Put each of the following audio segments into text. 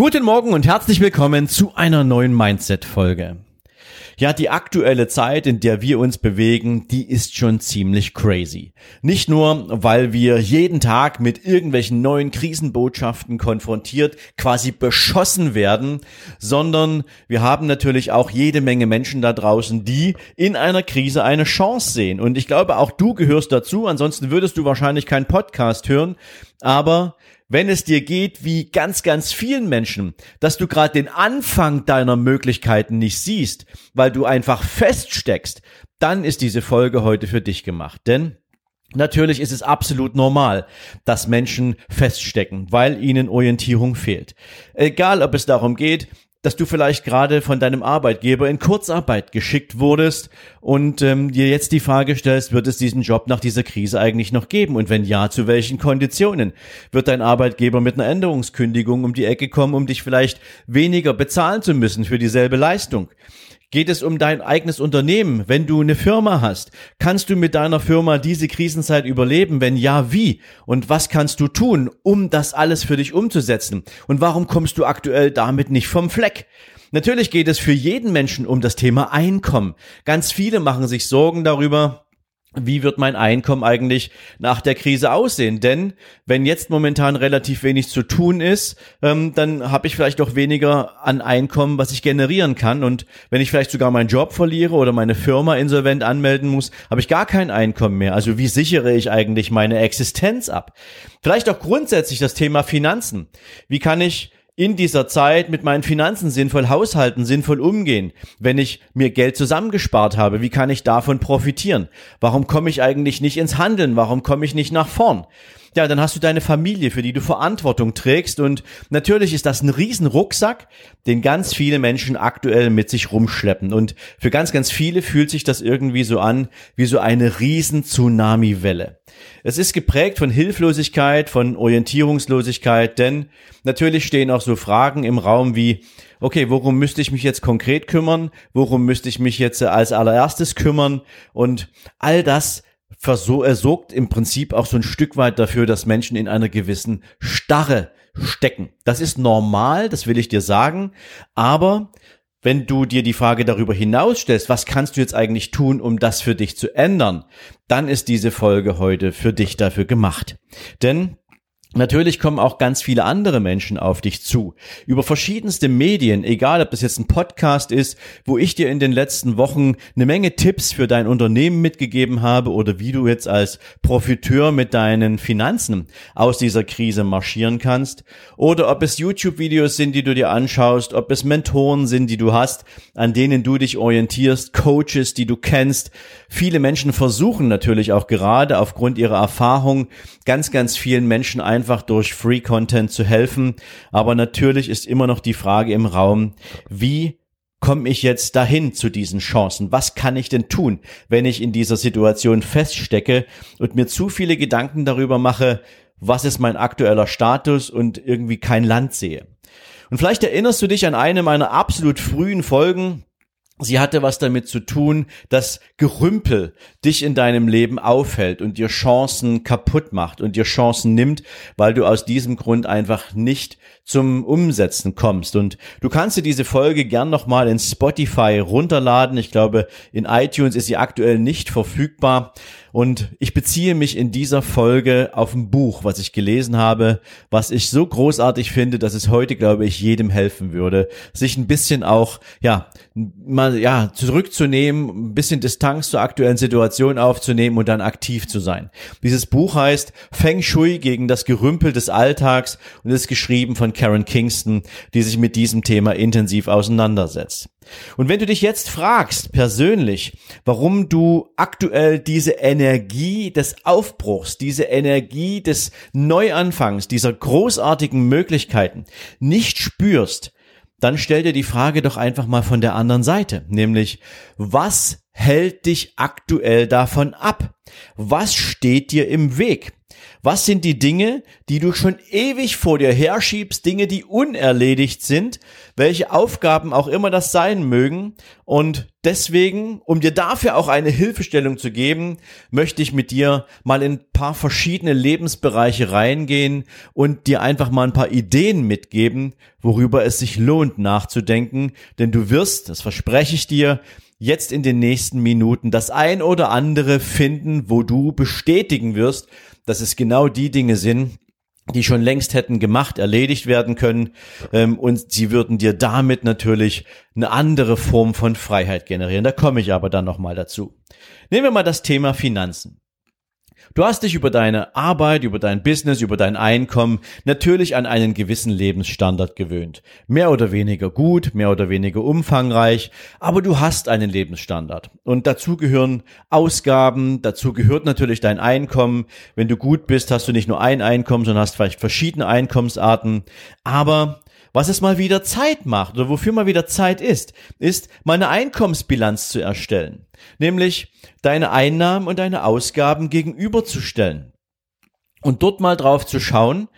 Guten Morgen und herzlich willkommen zu einer neuen Mindset-Folge. Ja, die aktuelle Zeit, in der wir uns bewegen, die ist schon ziemlich crazy. Nicht nur, weil wir jeden Tag mit irgendwelchen neuen Krisenbotschaften konfrontiert, quasi beschossen werden, sondern wir haben natürlich auch jede Menge Menschen da draußen, die in einer Krise eine Chance sehen. Und ich glaube, auch du gehörst dazu, ansonsten würdest du wahrscheinlich keinen Podcast hören. Aber wenn es dir geht wie ganz, ganz vielen Menschen, dass du gerade den Anfang deiner Möglichkeiten nicht siehst, weil du einfach feststeckst, dann ist diese Folge heute für dich gemacht. Denn Natürlich ist es absolut normal, dass Menschen feststecken, weil ihnen Orientierung fehlt. Egal, ob es darum geht, dass du vielleicht gerade von deinem Arbeitgeber in Kurzarbeit geschickt wurdest und ähm, dir jetzt die Frage stellst, wird es diesen Job nach dieser Krise eigentlich noch geben? Und wenn ja, zu welchen Konditionen? Wird dein Arbeitgeber mit einer Änderungskündigung um die Ecke kommen, um dich vielleicht weniger bezahlen zu müssen für dieselbe Leistung? Geht es um dein eigenes Unternehmen? Wenn du eine Firma hast, kannst du mit deiner Firma diese Krisenzeit überleben? Wenn ja, wie? Und was kannst du tun, um das alles für dich umzusetzen? Und warum kommst du aktuell damit nicht vom Fleck? Natürlich geht es für jeden Menschen um das Thema Einkommen. Ganz viele machen sich Sorgen darüber, wie wird mein Einkommen eigentlich nach der Krise aussehen? Denn wenn jetzt momentan relativ wenig zu tun ist, ähm, dann habe ich vielleicht auch weniger an Einkommen, was ich generieren kann. Und wenn ich vielleicht sogar meinen Job verliere oder meine Firma insolvent anmelden muss, habe ich gar kein Einkommen mehr. Also wie sichere ich eigentlich meine Existenz ab? Vielleicht auch grundsätzlich das Thema Finanzen. Wie kann ich in dieser Zeit mit meinen Finanzen sinnvoll haushalten, sinnvoll umgehen? Wenn ich mir Geld zusammengespart habe, wie kann ich davon profitieren? Warum komme ich eigentlich nicht ins Handeln? Warum komme ich nicht nach vorn? Ja, dann hast du deine Familie, für die du Verantwortung trägst und natürlich ist das ein riesen Rucksack, den ganz viele Menschen aktuell mit sich rumschleppen und für ganz, ganz viele fühlt sich das irgendwie so an wie so eine riesen Tsunami-Welle. Es ist geprägt von Hilflosigkeit, von Orientierungslosigkeit, denn natürlich stehen auch so Fragen im Raum wie, okay, worum müsste ich mich jetzt konkret kümmern? Worum müsste ich mich jetzt als allererstes kümmern? Und all das er sorgt im Prinzip auch so ein Stück weit dafür, dass Menschen in einer gewissen Starre stecken. Das ist normal, das will ich dir sagen, aber wenn du dir die Frage darüber hinausstellst, was kannst du jetzt eigentlich tun, um das für dich zu ändern, dann ist diese Folge heute für dich dafür gemacht. Denn Natürlich kommen auch ganz viele andere Menschen auf dich zu. Über verschiedenste Medien, egal ob das jetzt ein Podcast ist, wo ich dir in den letzten Wochen eine Menge Tipps für dein Unternehmen mitgegeben habe oder wie du jetzt als Profiteur mit deinen Finanzen aus dieser Krise marschieren kannst. Oder ob es YouTube-Videos sind, die du dir anschaust, ob es Mentoren sind, die du hast, an denen du dich orientierst, Coaches, die du kennst. Viele Menschen versuchen natürlich auch gerade aufgrund ihrer Erfahrung ganz, ganz vielen Menschen ein einfach durch Free Content zu helfen. Aber natürlich ist immer noch die Frage im Raum, wie komme ich jetzt dahin zu diesen Chancen? Was kann ich denn tun, wenn ich in dieser Situation feststecke und mir zu viele Gedanken darüber mache, was ist mein aktueller Status und irgendwie kein Land sehe? Und vielleicht erinnerst du dich an eine meiner absolut frühen Folgen, Sie hatte was damit zu tun, dass Gerümpel dich in deinem Leben aufhält und dir Chancen kaputt macht und dir Chancen nimmt, weil du aus diesem Grund einfach nicht zum Umsetzen kommst. Und du kannst dir diese Folge gern nochmal in Spotify runterladen. Ich glaube, in iTunes ist sie aktuell nicht verfügbar. Und ich beziehe mich in dieser Folge auf ein Buch, was ich gelesen habe, was ich so großartig finde, dass es heute, glaube ich, jedem helfen würde, sich ein bisschen auch, ja, mal, ja, zurückzunehmen, ein bisschen Distanz zur aktuellen Situation aufzunehmen und dann aktiv zu sein. Dieses Buch heißt Feng Shui gegen das Gerümpel des Alltags und ist geschrieben von Karen Kingston, die sich mit diesem Thema intensiv auseinandersetzt. Und wenn du dich jetzt fragst, persönlich, warum du aktuell diese Energie des Aufbruchs, diese Energie des Neuanfangs, dieser großartigen Möglichkeiten nicht spürst, dann stell dir die Frage doch einfach mal von der anderen Seite, nämlich was hält dich aktuell davon ab? Was steht dir im Weg? Was sind die Dinge, die du schon ewig vor dir herschiebst, Dinge, die unerledigt sind, welche Aufgaben auch immer das sein mögen? Und deswegen, um dir dafür auch eine Hilfestellung zu geben, möchte ich mit dir mal in ein paar verschiedene Lebensbereiche reingehen und dir einfach mal ein paar Ideen mitgeben, worüber es sich lohnt nachzudenken, denn du wirst, das verspreche ich dir, jetzt in den nächsten Minuten das ein oder andere finden, wo du bestätigen wirst, dass es genau die Dinge sind, die schon längst hätten gemacht, erledigt werden können ähm, und sie würden dir damit natürlich eine andere Form von Freiheit generieren. Da komme ich aber dann nochmal dazu. Nehmen wir mal das Thema Finanzen. Du hast dich über deine Arbeit, über dein Business, über dein Einkommen natürlich an einen gewissen Lebensstandard gewöhnt. Mehr oder weniger gut, mehr oder weniger umfangreich, aber du hast einen Lebensstandard. Und dazu gehören Ausgaben, dazu gehört natürlich dein Einkommen. Wenn du gut bist, hast du nicht nur ein Einkommen, sondern hast vielleicht verschiedene Einkommensarten. Aber was es mal wieder Zeit macht oder wofür mal wieder Zeit ist, ist mal eine Einkommensbilanz zu erstellen. Nämlich deine Einnahmen und deine Ausgaben gegenüberzustellen. Und dort mal drauf zu schauen,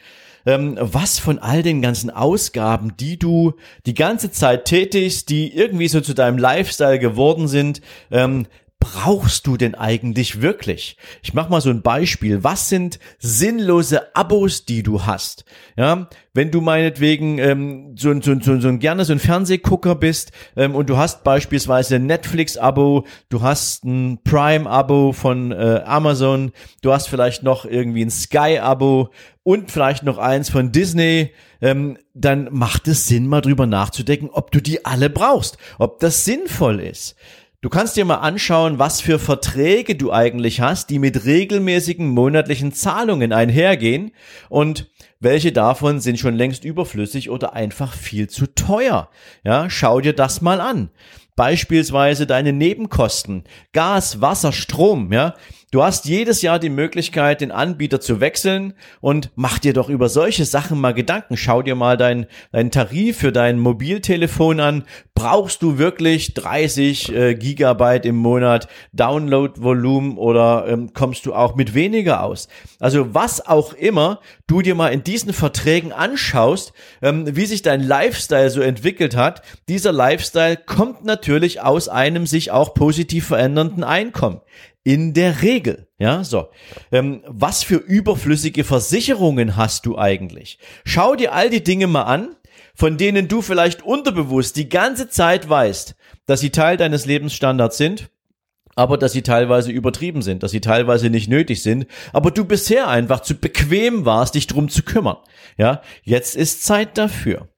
ähm, was von all den ganzen Ausgaben, die du die ganze Zeit tätigst, die irgendwie so zu deinem Lifestyle geworden sind, ähm, brauchst du denn eigentlich wirklich? Ich mach mal so ein Beispiel. Was sind sinnlose Abos, die du hast? Ja, wenn du meinetwegen ähm, so, so, so, so gerne so ein Fernsehgucker bist ähm, und du hast beispielsweise ein Netflix-Abo, du hast ein Prime-Abo von äh, Amazon, du hast vielleicht noch irgendwie ein Sky-Abo und vielleicht noch eins von Disney, ähm, dann macht es Sinn, mal drüber nachzudenken, ob du die alle brauchst, ob das sinnvoll ist. Du kannst dir mal anschauen, was für Verträge du eigentlich hast, die mit regelmäßigen monatlichen Zahlungen einhergehen und welche davon sind schon längst überflüssig oder einfach viel zu teuer. Ja, schau dir das mal an. Beispielsweise deine Nebenkosten, Gas, Wasser, Strom, ja. Du hast jedes Jahr die Möglichkeit, den Anbieter zu wechseln und mach dir doch über solche Sachen mal Gedanken. Schau dir mal deinen dein Tarif für dein Mobiltelefon an. Brauchst du wirklich 30 äh, Gigabyte im Monat Downloadvolumen oder ähm, kommst du auch mit weniger aus? Also was auch immer du dir mal in diesen Verträgen anschaust, ähm, wie sich dein Lifestyle so entwickelt hat. Dieser Lifestyle kommt natürlich aus einem sich auch positiv verändernden Einkommen. In der Regel, ja, so. Ähm, was für überflüssige Versicherungen hast du eigentlich? Schau dir all die Dinge mal an, von denen du vielleicht unterbewusst die ganze Zeit weißt, dass sie Teil deines Lebensstandards sind, aber dass sie teilweise übertrieben sind, dass sie teilweise nicht nötig sind, aber du bisher einfach zu bequem warst, dich drum zu kümmern. Ja, jetzt ist Zeit dafür.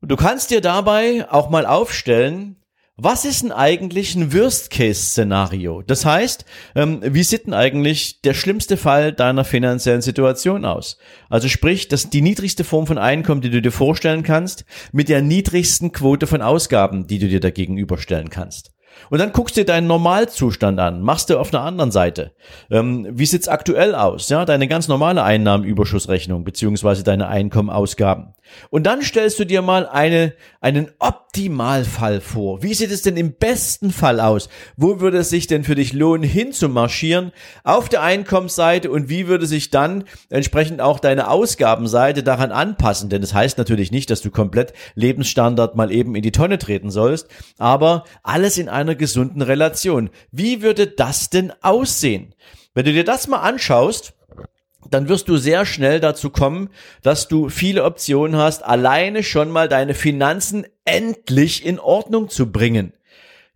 Und du kannst dir dabei auch mal aufstellen, was ist denn eigentlich ein Worst-Case-Szenario? Das heißt, ähm, wie sieht denn eigentlich der schlimmste Fall deiner finanziellen Situation aus? Also sprich, dass die niedrigste Form von Einkommen, die du dir vorstellen kannst, mit der niedrigsten Quote von Ausgaben, die du dir dagegen überstellen kannst. Und dann guckst du dir deinen Normalzustand an, machst du auf einer anderen Seite. Ähm, wie sieht's aktuell aus? Ja, deine ganz normale Einnahmenüberschussrechnung beziehungsweise deine Einkommenausgaben. Und dann stellst du dir mal eine, einen Optimalfall vor. Wie sieht es denn im besten Fall aus? Wo würde es sich denn für dich lohnen, hinzumarschieren auf der Einkommensseite und wie würde sich dann entsprechend auch deine Ausgabenseite daran anpassen? Denn das heißt natürlich nicht, dass du komplett Lebensstandard mal eben in die Tonne treten sollst, aber alles in einer gesunden Relation. Wie würde das denn aussehen? Wenn du dir das mal anschaust, dann wirst du sehr schnell dazu kommen, dass du viele Optionen hast, alleine schon mal deine Finanzen endlich in Ordnung zu bringen.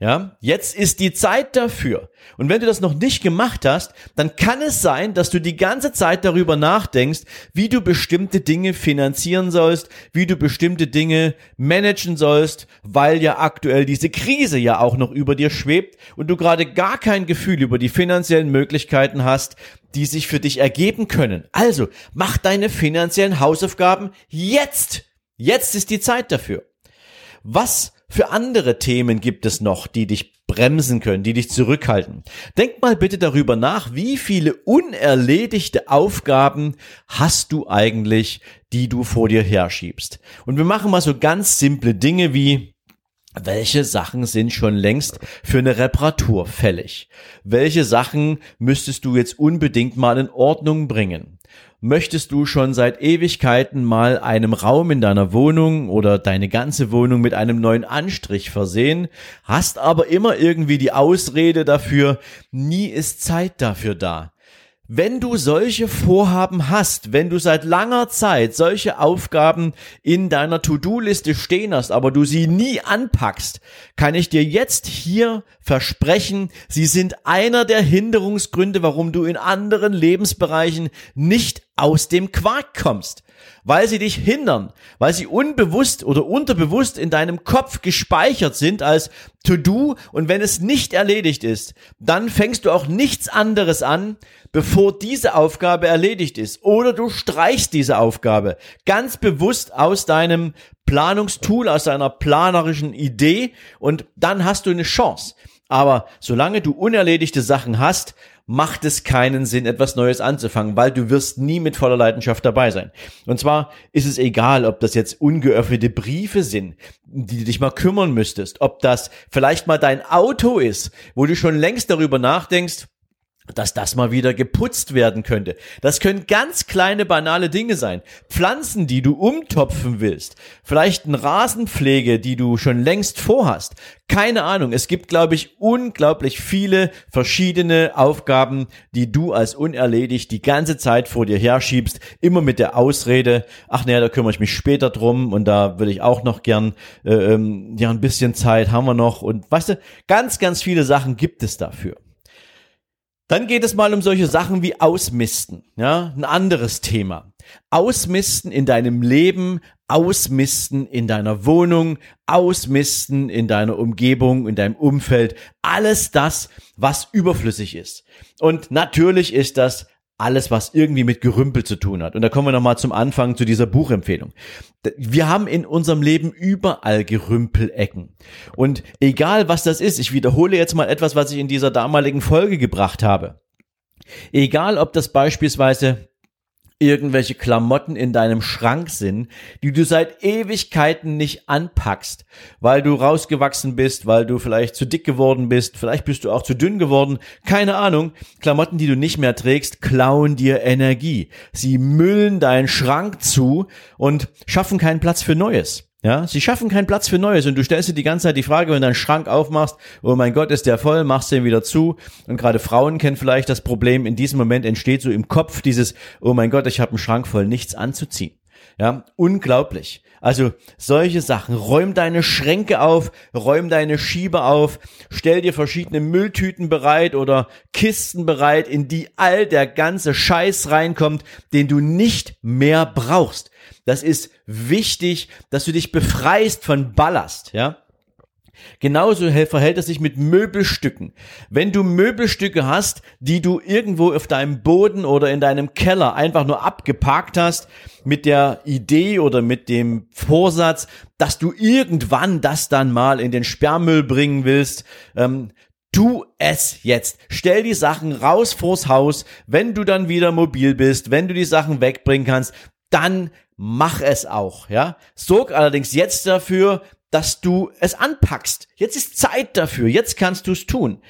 Ja, jetzt ist die Zeit dafür. Und wenn du das noch nicht gemacht hast, dann kann es sein, dass du die ganze Zeit darüber nachdenkst, wie du bestimmte Dinge finanzieren sollst, wie du bestimmte Dinge managen sollst, weil ja aktuell diese Krise ja auch noch über dir schwebt und du gerade gar kein Gefühl über die finanziellen Möglichkeiten hast, die sich für dich ergeben können. Also, mach deine finanziellen Hausaufgaben jetzt. Jetzt ist die Zeit dafür. Was für andere Themen gibt es noch, die dich bremsen können, die dich zurückhalten. Denk mal bitte darüber nach, wie viele unerledigte Aufgaben hast du eigentlich, die du vor dir herschiebst. Und wir machen mal so ganz simple Dinge wie welche Sachen sind schon längst für eine Reparatur fällig? Welche Sachen müsstest du jetzt unbedingt mal in Ordnung bringen? Möchtest du schon seit Ewigkeiten mal einem Raum in deiner Wohnung oder deine ganze Wohnung mit einem neuen Anstrich versehen, hast aber immer irgendwie die Ausrede dafür, nie ist Zeit dafür da. Wenn du solche Vorhaben hast, wenn du seit langer Zeit solche Aufgaben in deiner To-Do-Liste stehen hast, aber du sie nie anpackst, kann ich dir jetzt hier versprechen, sie sind einer der Hinderungsgründe, warum du in anderen Lebensbereichen nicht aus dem Quark kommst weil sie dich hindern, weil sie unbewusst oder unterbewusst in deinem Kopf gespeichert sind als To-Do und wenn es nicht erledigt ist, dann fängst du auch nichts anderes an, bevor diese Aufgabe erledigt ist. Oder du streichst diese Aufgabe ganz bewusst aus deinem Planungstool, aus deiner planerischen Idee und dann hast du eine Chance. Aber solange du unerledigte Sachen hast, macht es keinen Sinn, etwas Neues anzufangen, weil du wirst nie mit voller Leidenschaft dabei sein. Und zwar ist es egal, ob das jetzt ungeöffnete Briefe sind, die du dich mal kümmern müsstest, ob das vielleicht mal dein Auto ist, wo du schon längst darüber nachdenkst, dass das mal wieder geputzt werden könnte. Das können ganz kleine banale Dinge sein. Pflanzen, die du umtopfen willst. Vielleicht eine Rasenpflege, die du schon längst vorhast. Keine Ahnung. Es gibt, glaube ich, unglaublich viele verschiedene Aufgaben, die du als unerledigt die ganze Zeit vor dir herschiebst. Immer mit der Ausrede, ach naja, da kümmere ich mich später drum und da will ich auch noch gern, äh, ähm, ja, ein bisschen Zeit haben wir noch. Und weißt du, ganz, ganz viele Sachen gibt es dafür. Dann geht es mal um solche Sachen wie Ausmisten, ja, ein anderes Thema. Ausmisten in deinem Leben, Ausmisten in deiner Wohnung, Ausmisten in deiner Umgebung, in deinem Umfeld, alles das, was überflüssig ist. Und natürlich ist das alles, was irgendwie mit Gerümpel zu tun hat. Und da kommen wir nochmal zum Anfang zu dieser Buchempfehlung. Wir haben in unserem Leben überall Gerümpelecken. Und egal was das ist, ich wiederhole jetzt mal etwas, was ich in dieser damaligen Folge gebracht habe. Egal ob das beispielsweise irgendwelche Klamotten in deinem Schrank sind, die du seit Ewigkeiten nicht anpackst, weil du rausgewachsen bist, weil du vielleicht zu dick geworden bist, vielleicht bist du auch zu dünn geworden, keine Ahnung. Klamotten, die du nicht mehr trägst, klauen dir Energie. Sie müllen deinen Schrank zu und schaffen keinen Platz für Neues. Ja, sie schaffen keinen Platz für Neues und du stellst dir die ganze Zeit die Frage, wenn du deinen Schrank aufmachst, oh mein Gott, ist der voll, machst den wieder zu und gerade Frauen kennen vielleicht das Problem, in diesem Moment entsteht so im Kopf dieses, oh mein Gott, ich habe einen Schrank voll, nichts anzuziehen. Ja, unglaublich. Also solche Sachen. Räum deine Schränke auf, räum deine Schieber auf, stell dir verschiedene Mülltüten bereit oder Kisten bereit, in die all der ganze Scheiß reinkommt, den du nicht mehr brauchst. Das ist wichtig, dass du dich befreist von Ballast, ja? Genauso verhält es sich mit Möbelstücken. Wenn du Möbelstücke hast, die du irgendwo auf deinem Boden oder in deinem Keller einfach nur abgeparkt hast, mit der Idee oder mit dem Vorsatz, dass du irgendwann das dann mal in den Sperrmüll bringen willst, ähm, Tu es jetzt. Stell die Sachen raus vors Haus. Wenn du dann wieder mobil bist, wenn du die Sachen wegbringen kannst, dann mach es auch, ja. Sorg allerdings jetzt dafür, dass du es anpackst. Jetzt ist Zeit dafür. Jetzt kannst du es tun.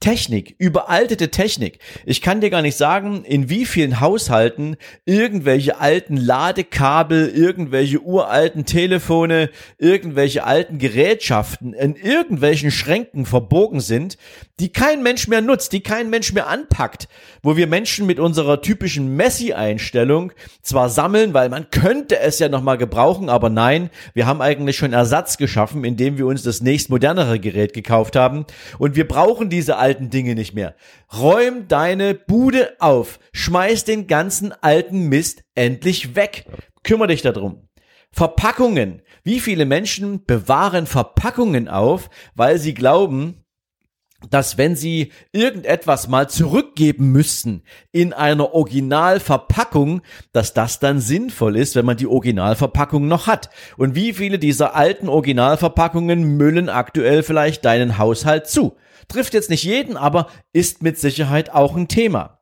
Technik, überaltete Technik. Ich kann dir gar nicht sagen, in wie vielen Haushalten irgendwelche alten Ladekabel, irgendwelche uralten Telefone, irgendwelche alten Gerätschaften in irgendwelchen Schränken verbogen sind, die kein Mensch mehr nutzt, die kein Mensch mehr anpackt, wo wir Menschen mit unserer typischen Messi-Einstellung zwar sammeln, weil man könnte es ja nochmal gebrauchen, aber nein, wir haben eigentlich schon Ersatz geschaffen, indem wir uns das nächst modernere Gerät gekauft haben und wir brauchen diese alten Dinge nicht mehr. Räum deine Bude auf. Schmeiß den ganzen alten Mist endlich weg. Kümmer dich darum. Verpackungen. Wie viele Menschen bewahren Verpackungen auf, weil sie glauben, dass wenn sie irgendetwas mal zurückgeben müssten in einer Originalverpackung, dass das dann sinnvoll ist, wenn man die Originalverpackung noch hat. Und wie viele dieser alten Originalverpackungen müllen aktuell vielleicht deinen Haushalt zu? Trifft jetzt nicht jeden, aber ist mit Sicherheit auch ein Thema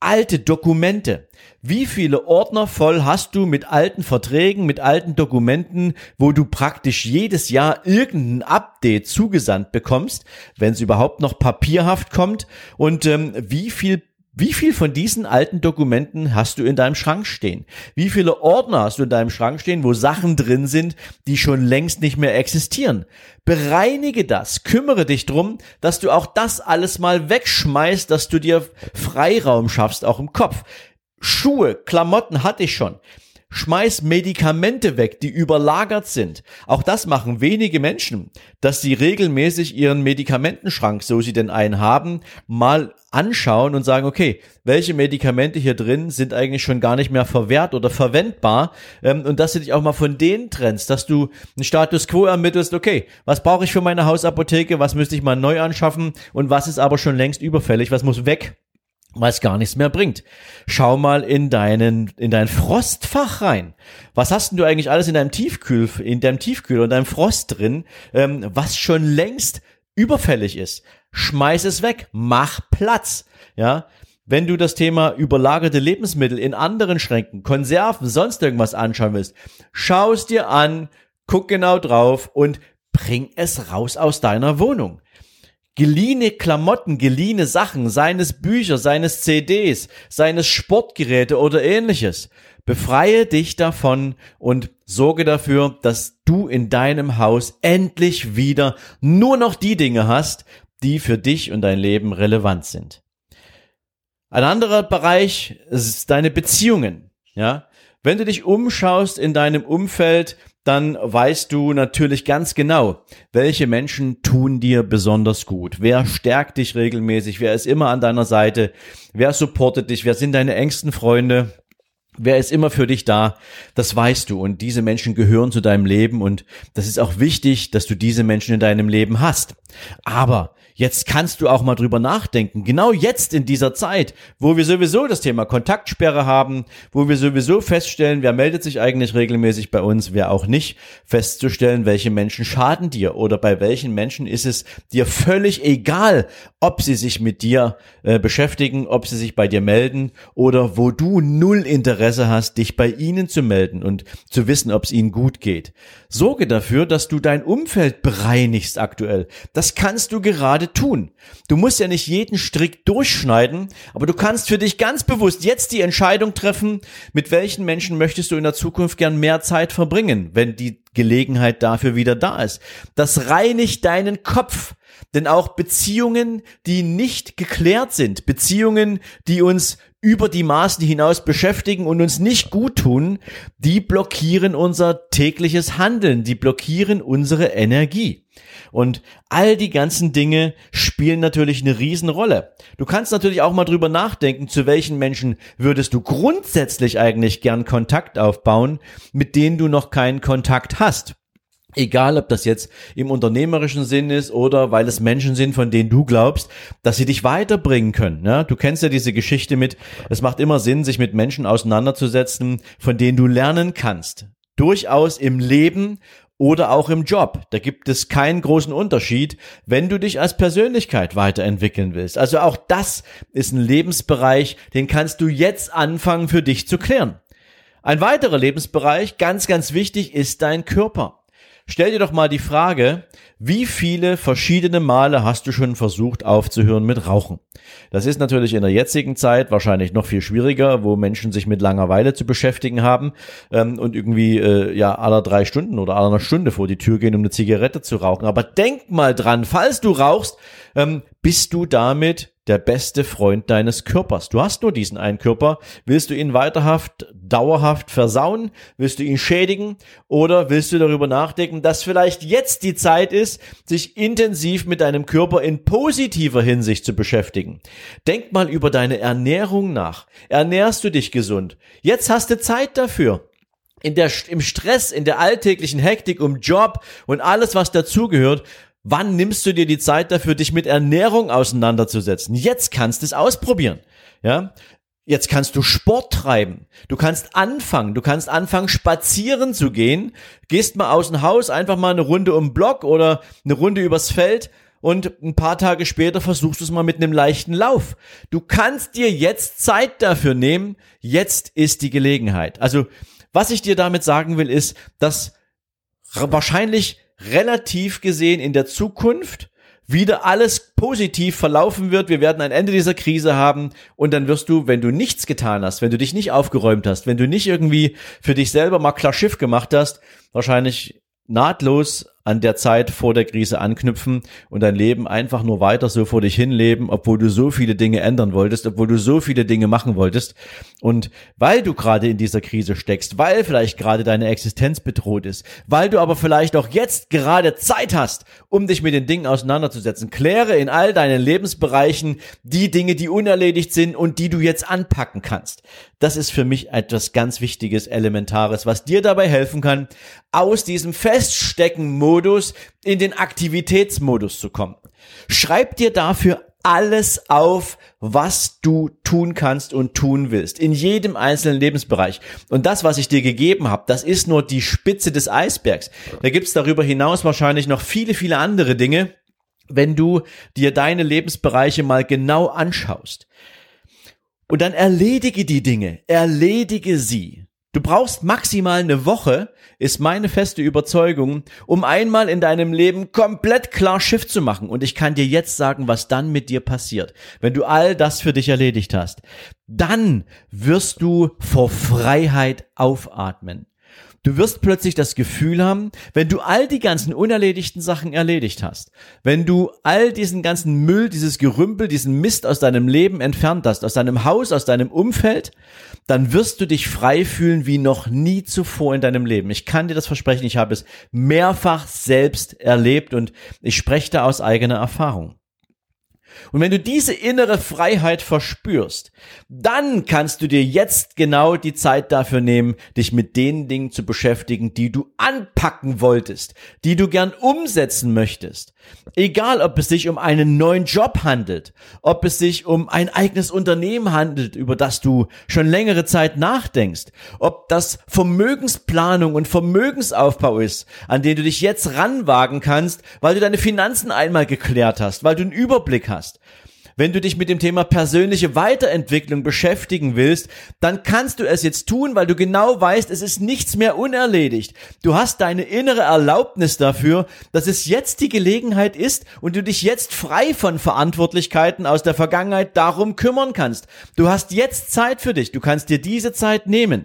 alte Dokumente. Wie viele Ordner voll hast du mit alten Verträgen, mit alten Dokumenten, wo du praktisch jedes Jahr irgendein Update zugesandt bekommst, wenn es überhaupt noch papierhaft kommt? Und ähm, wie viel wie viel von diesen alten Dokumenten hast du in deinem Schrank stehen? Wie viele Ordner hast du in deinem Schrank stehen, wo Sachen drin sind, die schon längst nicht mehr existieren? Bereinige das, kümmere dich drum, dass du auch das alles mal wegschmeißt, dass du dir Freiraum schaffst, auch im Kopf. Schuhe, Klamotten hatte ich schon. Schmeiß Medikamente weg, die überlagert sind. Auch das machen wenige Menschen, dass sie regelmäßig ihren Medikamentenschrank, so sie denn einen haben, mal anschauen und sagen, okay, welche Medikamente hier drin sind eigentlich schon gar nicht mehr verwehrt oder verwendbar ähm, und dass du dich auch mal von denen trennst, dass du einen Status quo ermittelst, okay, was brauche ich für meine Hausapotheke, was müsste ich mal neu anschaffen und was ist aber schon längst überfällig, was muss weg es gar nichts mehr bringt. Schau mal in deinen, in dein Frostfach rein. Was hast denn du eigentlich alles in deinem Tiefkühl, in deinem Tiefkühl und deinem Frost drin, ähm, was schon längst überfällig ist? Schmeiß es weg. Mach Platz. Ja. Wenn du das Thema überlagerte Lebensmittel in anderen Schränken, Konserven, sonst irgendwas anschauen willst, schau es dir an, guck genau drauf und bring es raus aus deiner Wohnung geliehene Klamotten, geliehene Sachen, seines Bücher, seines CDs, seines Sportgeräte oder ähnliches. Befreie dich davon und sorge dafür, dass du in deinem Haus endlich wieder nur noch die Dinge hast, die für dich und dein Leben relevant sind. Ein anderer Bereich ist deine Beziehungen, ja. Wenn du dich umschaust in deinem Umfeld, dann weißt du natürlich ganz genau, welche Menschen tun dir besonders gut. Wer stärkt dich regelmäßig? Wer ist immer an deiner Seite? Wer supportet dich? Wer sind deine engsten Freunde? Wer ist immer für dich da? Das weißt du. Und diese Menschen gehören zu deinem Leben. Und das ist auch wichtig, dass du diese Menschen in deinem Leben hast. Aber Jetzt kannst du auch mal drüber nachdenken. Genau jetzt in dieser Zeit, wo wir sowieso das Thema Kontaktsperre haben, wo wir sowieso feststellen, wer meldet sich eigentlich regelmäßig bei uns, wer auch nicht, festzustellen, welche Menschen schaden dir oder bei welchen Menschen ist es dir völlig egal, ob sie sich mit dir äh, beschäftigen, ob sie sich bei dir melden oder wo du null Interesse hast, dich bei ihnen zu melden und zu wissen, ob es ihnen gut geht. Sorge dafür, dass du dein Umfeld bereinigst aktuell. Das kannst du gerade tun. Du musst ja nicht jeden Strick durchschneiden, aber du kannst für dich ganz bewusst jetzt die Entscheidung treffen, mit welchen Menschen möchtest du in der Zukunft gern mehr Zeit verbringen, wenn die Gelegenheit dafür wieder da ist. Das reinigt deinen Kopf. Denn auch Beziehungen, die nicht geklärt sind, Beziehungen, die uns über die Maßen hinaus beschäftigen und uns nicht gut tun, die blockieren unser tägliches Handeln, die blockieren unsere Energie. Und all die ganzen Dinge spielen natürlich eine Riesenrolle. Du kannst natürlich auch mal drüber nachdenken, zu welchen Menschen würdest du grundsätzlich eigentlich gern Kontakt aufbauen, mit denen du noch keinen Kontakt hast. Egal, ob das jetzt im unternehmerischen Sinn ist oder weil es Menschen sind, von denen du glaubst, dass sie dich weiterbringen können. Ja, du kennst ja diese Geschichte mit, es macht immer Sinn, sich mit Menschen auseinanderzusetzen, von denen du lernen kannst. Durchaus im Leben oder auch im Job. Da gibt es keinen großen Unterschied, wenn du dich als Persönlichkeit weiterentwickeln willst. Also auch das ist ein Lebensbereich, den kannst du jetzt anfangen für dich zu klären. Ein weiterer Lebensbereich, ganz, ganz wichtig, ist dein Körper. Stell dir doch mal die Frage, wie viele verschiedene Male hast du schon versucht aufzuhören mit Rauchen? Das ist natürlich in der jetzigen Zeit wahrscheinlich noch viel schwieriger, wo Menschen sich mit Langeweile zu beschäftigen haben ähm, und irgendwie äh, ja aller drei Stunden oder aller Stunde vor die Tür gehen, um eine Zigarette zu rauchen. Aber denk mal dran, falls du rauchst, ähm, bist du damit der beste Freund deines Körpers. Du hast nur diesen einen Körper. Willst du ihn weiterhaft, dauerhaft versauen? Willst du ihn schädigen? Oder willst du darüber nachdenken, dass vielleicht jetzt die Zeit ist, sich intensiv mit deinem Körper in positiver Hinsicht zu beschäftigen? Denk mal über deine Ernährung nach. Ernährst du dich gesund? Jetzt hast du Zeit dafür in der, im Stress, in der alltäglichen Hektik um Job und alles, was dazugehört, Wann nimmst du dir die Zeit dafür, dich mit Ernährung auseinanderzusetzen? Jetzt kannst du es ausprobieren. Ja, Jetzt kannst du Sport treiben. Du kannst anfangen. Du kannst anfangen, spazieren zu gehen. Gehst mal aus dem Haus, einfach mal eine Runde um den Block oder eine Runde übers Feld und ein paar Tage später versuchst du es mal mit einem leichten Lauf. Du kannst dir jetzt Zeit dafür nehmen. Jetzt ist die Gelegenheit. Also, was ich dir damit sagen will, ist, dass wahrscheinlich relativ gesehen in der Zukunft wieder alles positiv verlaufen wird. Wir werden ein Ende dieser Krise haben und dann wirst du, wenn du nichts getan hast, wenn du dich nicht aufgeräumt hast, wenn du nicht irgendwie für dich selber mal klar Schiff gemacht hast, wahrscheinlich nahtlos an der Zeit vor der Krise anknüpfen und dein Leben einfach nur weiter so vor dich hinleben, obwohl du so viele Dinge ändern wolltest, obwohl du so viele Dinge machen wolltest. Und weil du gerade in dieser Krise steckst, weil vielleicht gerade deine Existenz bedroht ist, weil du aber vielleicht auch jetzt gerade Zeit hast, um dich mit den Dingen auseinanderzusetzen, kläre in all deinen Lebensbereichen die Dinge, die unerledigt sind und die du jetzt anpacken kannst. Das ist für mich etwas ganz Wichtiges, Elementares, was dir dabei helfen kann, aus diesem Feststecken-Modus Modus in den Aktivitätsmodus zu kommen. Schreib dir dafür alles auf, was du tun kannst und tun willst, in jedem einzelnen Lebensbereich. Und das, was ich dir gegeben habe, das ist nur die Spitze des Eisbergs. Da gibt's darüber hinaus wahrscheinlich noch viele, viele andere Dinge, wenn du dir deine Lebensbereiche mal genau anschaust. Und dann erledige die Dinge, erledige sie. Du brauchst maximal eine Woche, ist meine feste Überzeugung, um einmal in deinem Leben komplett klar Schiff zu machen. Und ich kann dir jetzt sagen, was dann mit dir passiert, wenn du all das für dich erledigt hast. Dann wirst du vor Freiheit aufatmen. Du wirst plötzlich das Gefühl haben, wenn du all die ganzen unerledigten Sachen erledigt hast, wenn du all diesen ganzen Müll, dieses Gerümpel, diesen Mist aus deinem Leben entfernt hast, aus deinem Haus, aus deinem Umfeld, dann wirst du dich frei fühlen wie noch nie zuvor in deinem Leben. Ich kann dir das versprechen, ich habe es mehrfach selbst erlebt und ich spreche da aus eigener Erfahrung. Und wenn du diese innere Freiheit verspürst, dann kannst du dir jetzt genau die Zeit dafür nehmen, dich mit den Dingen zu beschäftigen, die du anpacken wolltest, die du gern umsetzen möchtest. Egal, ob es sich um einen neuen Job handelt, ob es sich um ein eigenes Unternehmen handelt, über das du schon längere Zeit nachdenkst, ob das Vermögensplanung und Vermögensaufbau ist, an den du dich jetzt ranwagen kannst, weil du deine Finanzen einmal geklärt hast, weil du einen Überblick hast hast. Wenn du dich mit dem Thema persönliche Weiterentwicklung beschäftigen willst, dann kannst du es jetzt tun, weil du genau weißt, es ist nichts mehr unerledigt. Du hast deine innere Erlaubnis dafür, dass es jetzt die Gelegenheit ist und du dich jetzt frei von Verantwortlichkeiten aus der Vergangenheit darum kümmern kannst. Du hast jetzt Zeit für dich. Du kannst dir diese Zeit nehmen.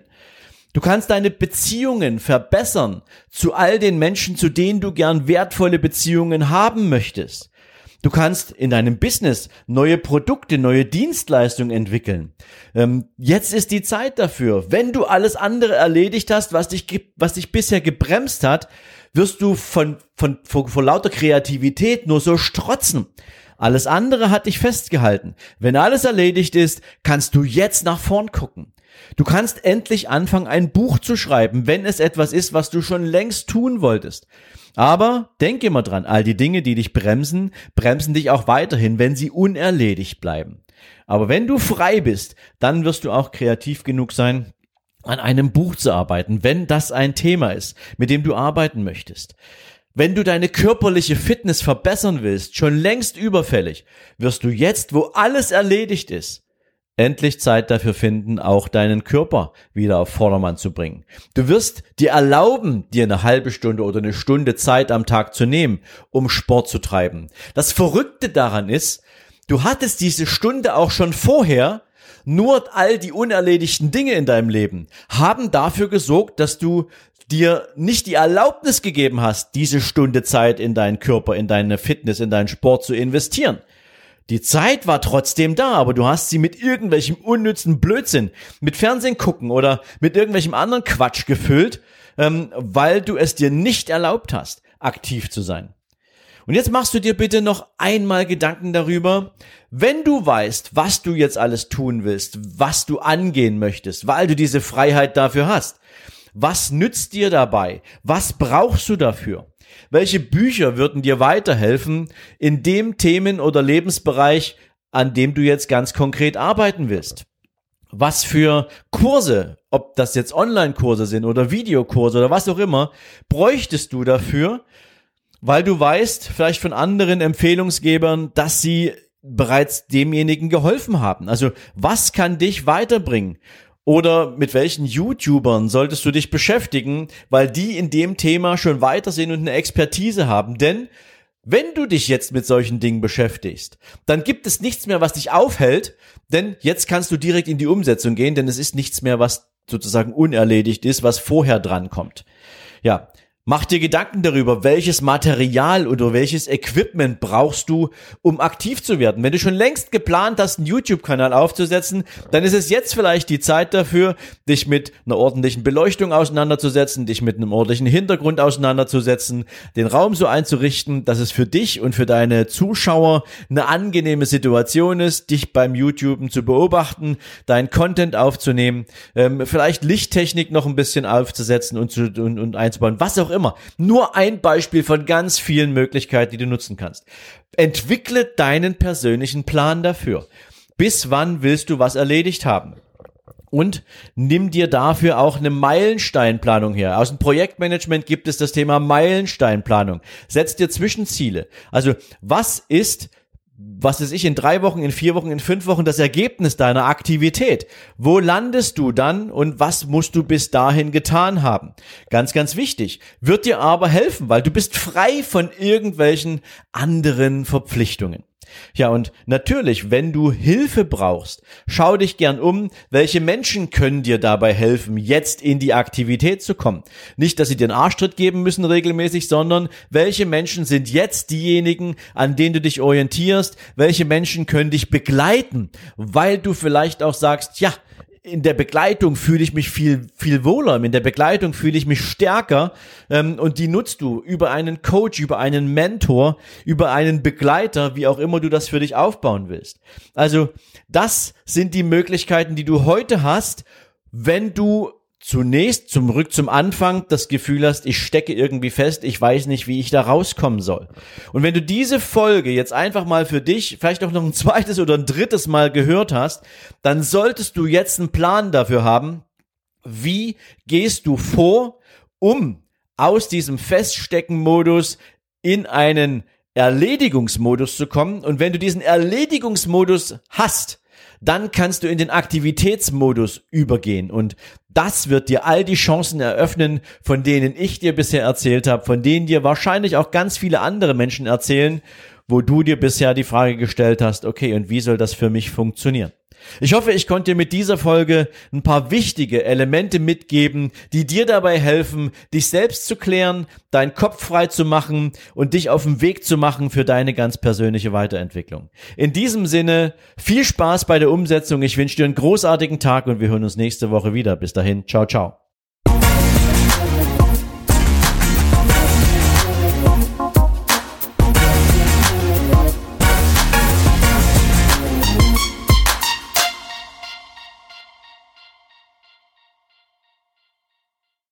Du kannst deine Beziehungen verbessern zu all den Menschen, zu denen du gern wertvolle Beziehungen haben möchtest. Du kannst in deinem Business neue Produkte, neue Dienstleistungen entwickeln. Ähm, jetzt ist die Zeit dafür. Wenn du alles andere erledigt hast, was dich, was dich bisher gebremst hat, wirst du von, von, von, von lauter Kreativität nur so strotzen. Alles andere hat dich festgehalten. Wenn alles erledigt ist, kannst du jetzt nach vorn gucken. Du kannst endlich anfangen, ein Buch zu schreiben, wenn es etwas ist, was du schon längst tun wolltest. Aber denk immer dran, all die Dinge, die dich bremsen, bremsen dich auch weiterhin, wenn sie unerledigt bleiben. Aber wenn du frei bist, dann wirst du auch kreativ genug sein, an einem Buch zu arbeiten, wenn das ein Thema ist, mit dem du arbeiten möchtest. Wenn du deine körperliche Fitness verbessern willst, schon längst überfällig, wirst du jetzt, wo alles erledigt ist, endlich Zeit dafür finden, auch deinen Körper wieder auf Vordermann zu bringen. Du wirst dir erlauben, dir eine halbe Stunde oder eine Stunde Zeit am Tag zu nehmen, um Sport zu treiben. Das Verrückte daran ist, du hattest diese Stunde auch schon vorher, nur all die unerledigten Dinge in deinem Leben haben dafür gesorgt, dass du dir nicht die Erlaubnis gegeben hast, diese Stunde Zeit in deinen Körper, in deine Fitness, in deinen Sport zu investieren. Die Zeit war trotzdem da, aber du hast sie mit irgendwelchem unnützen Blödsinn, mit Fernsehen gucken oder mit irgendwelchem anderen Quatsch gefüllt, ähm, weil du es dir nicht erlaubt hast, aktiv zu sein. Und jetzt machst du dir bitte noch einmal Gedanken darüber, wenn du weißt, was du jetzt alles tun willst, was du angehen möchtest, weil du diese Freiheit dafür hast. Was nützt dir dabei? Was brauchst du dafür? Welche Bücher würden dir weiterhelfen in dem Themen- oder Lebensbereich, an dem du jetzt ganz konkret arbeiten willst? Was für Kurse, ob das jetzt Online-Kurse sind oder Videokurse oder was auch immer, bräuchtest du dafür, weil du weißt, vielleicht von anderen Empfehlungsgebern, dass sie bereits demjenigen geholfen haben. Also was kann dich weiterbringen? Oder mit welchen YouTubern solltest du dich beschäftigen, weil die in dem Thema schon weiter sind und eine Expertise haben? Denn wenn du dich jetzt mit solchen Dingen beschäftigst, dann gibt es nichts mehr, was dich aufhält, denn jetzt kannst du direkt in die Umsetzung gehen, denn es ist nichts mehr, was sozusagen unerledigt ist, was vorher dran kommt. Ja, Mach dir Gedanken darüber, welches Material oder welches Equipment brauchst du, um aktiv zu werden. Wenn du schon längst geplant hast, einen YouTube-Kanal aufzusetzen, dann ist es jetzt vielleicht die Zeit dafür, dich mit einer ordentlichen Beleuchtung auseinanderzusetzen, dich mit einem ordentlichen Hintergrund auseinanderzusetzen, den Raum so einzurichten, dass es für dich und für deine Zuschauer eine angenehme Situation ist, dich beim YouTuben zu beobachten, deinen Content aufzunehmen, ähm, vielleicht Lichttechnik noch ein bisschen aufzusetzen und, zu, und, und einzubauen, was auch immer. Nur ein Beispiel von ganz vielen Möglichkeiten, die du nutzen kannst. Entwickle deinen persönlichen Plan dafür. Bis wann willst du was erledigt haben? Und nimm dir dafür auch eine Meilensteinplanung her. Aus dem Projektmanagement gibt es das Thema Meilensteinplanung. Setz dir Zwischenziele. Also was ist was ist ich, in drei Wochen, in vier Wochen, in fünf Wochen das Ergebnis deiner Aktivität? Wo landest du dann und was musst du bis dahin getan haben? Ganz, ganz wichtig. Wird dir aber helfen, weil du bist frei von irgendwelchen anderen Verpflichtungen. Ja, und natürlich, wenn du Hilfe brauchst, schau dich gern um, welche Menschen können dir dabei helfen, jetzt in die Aktivität zu kommen. Nicht, dass sie dir einen Arschtritt geben müssen regelmäßig, sondern welche Menschen sind jetzt diejenigen, an denen du dich orientierst, welche Menschen können dich begleiten, weil du vielleicht auch sagst, ja, in der Begleitung fühle ich mich viel, viel wohler, in der Begleitung fühle ich mich stärker ähm, und die nutzt du über einen Coach, über einen Mentor, über einen Begleiter, wie auch immer du das für dich aufbauen willst. Also das sind die Möglichkeiten, die du heute hast, wenn du zunächst zum Rück zum Anfang das Gefühl hast, ich stecke irgendwie fest, ich weiß nicht, wie ich da rauskommen soll. Und wenn du diese Folge jetzt einfach mal für dich, vielleicht auch noch ein zweites oder ein drittes Mal gehört hast, dann solltest du jetzt einen Plan dafür haben, wie gehst du vor, um aus diesem Feststecken-Modus in einen Erledigungsmodus zu kommen. Und wenn du diesen Erledigungsmodus hast, dann kannst du in den Aktivitätsmodus übergehen und das wird dir all die Chancen eröffnen, von denen ich dir bisher erzählt habe, von denen dir wahrscheinlich auch ganz viele andere Menschen erzählen, wo du dir bisher die Frage gestellt hast, okay, und wie soll das für mich funktionieren? Ich hoffe, ich konnte dir mit dieser Folge ein paar wichtige Elemente mitgeben, die dir dabei helfen, dich selbst zu klären, deinen Kopf frei zu machen und dich auf den Weg zu machen für deine ganz persönliche Weiterentwicklung. In diesem Sinne, viel Spaß bei der Umsetzung. Ich wünsche dir einen großartigen Tag und wir hören uns nächste Woche wieder. Bis dahin, ciao, ciao.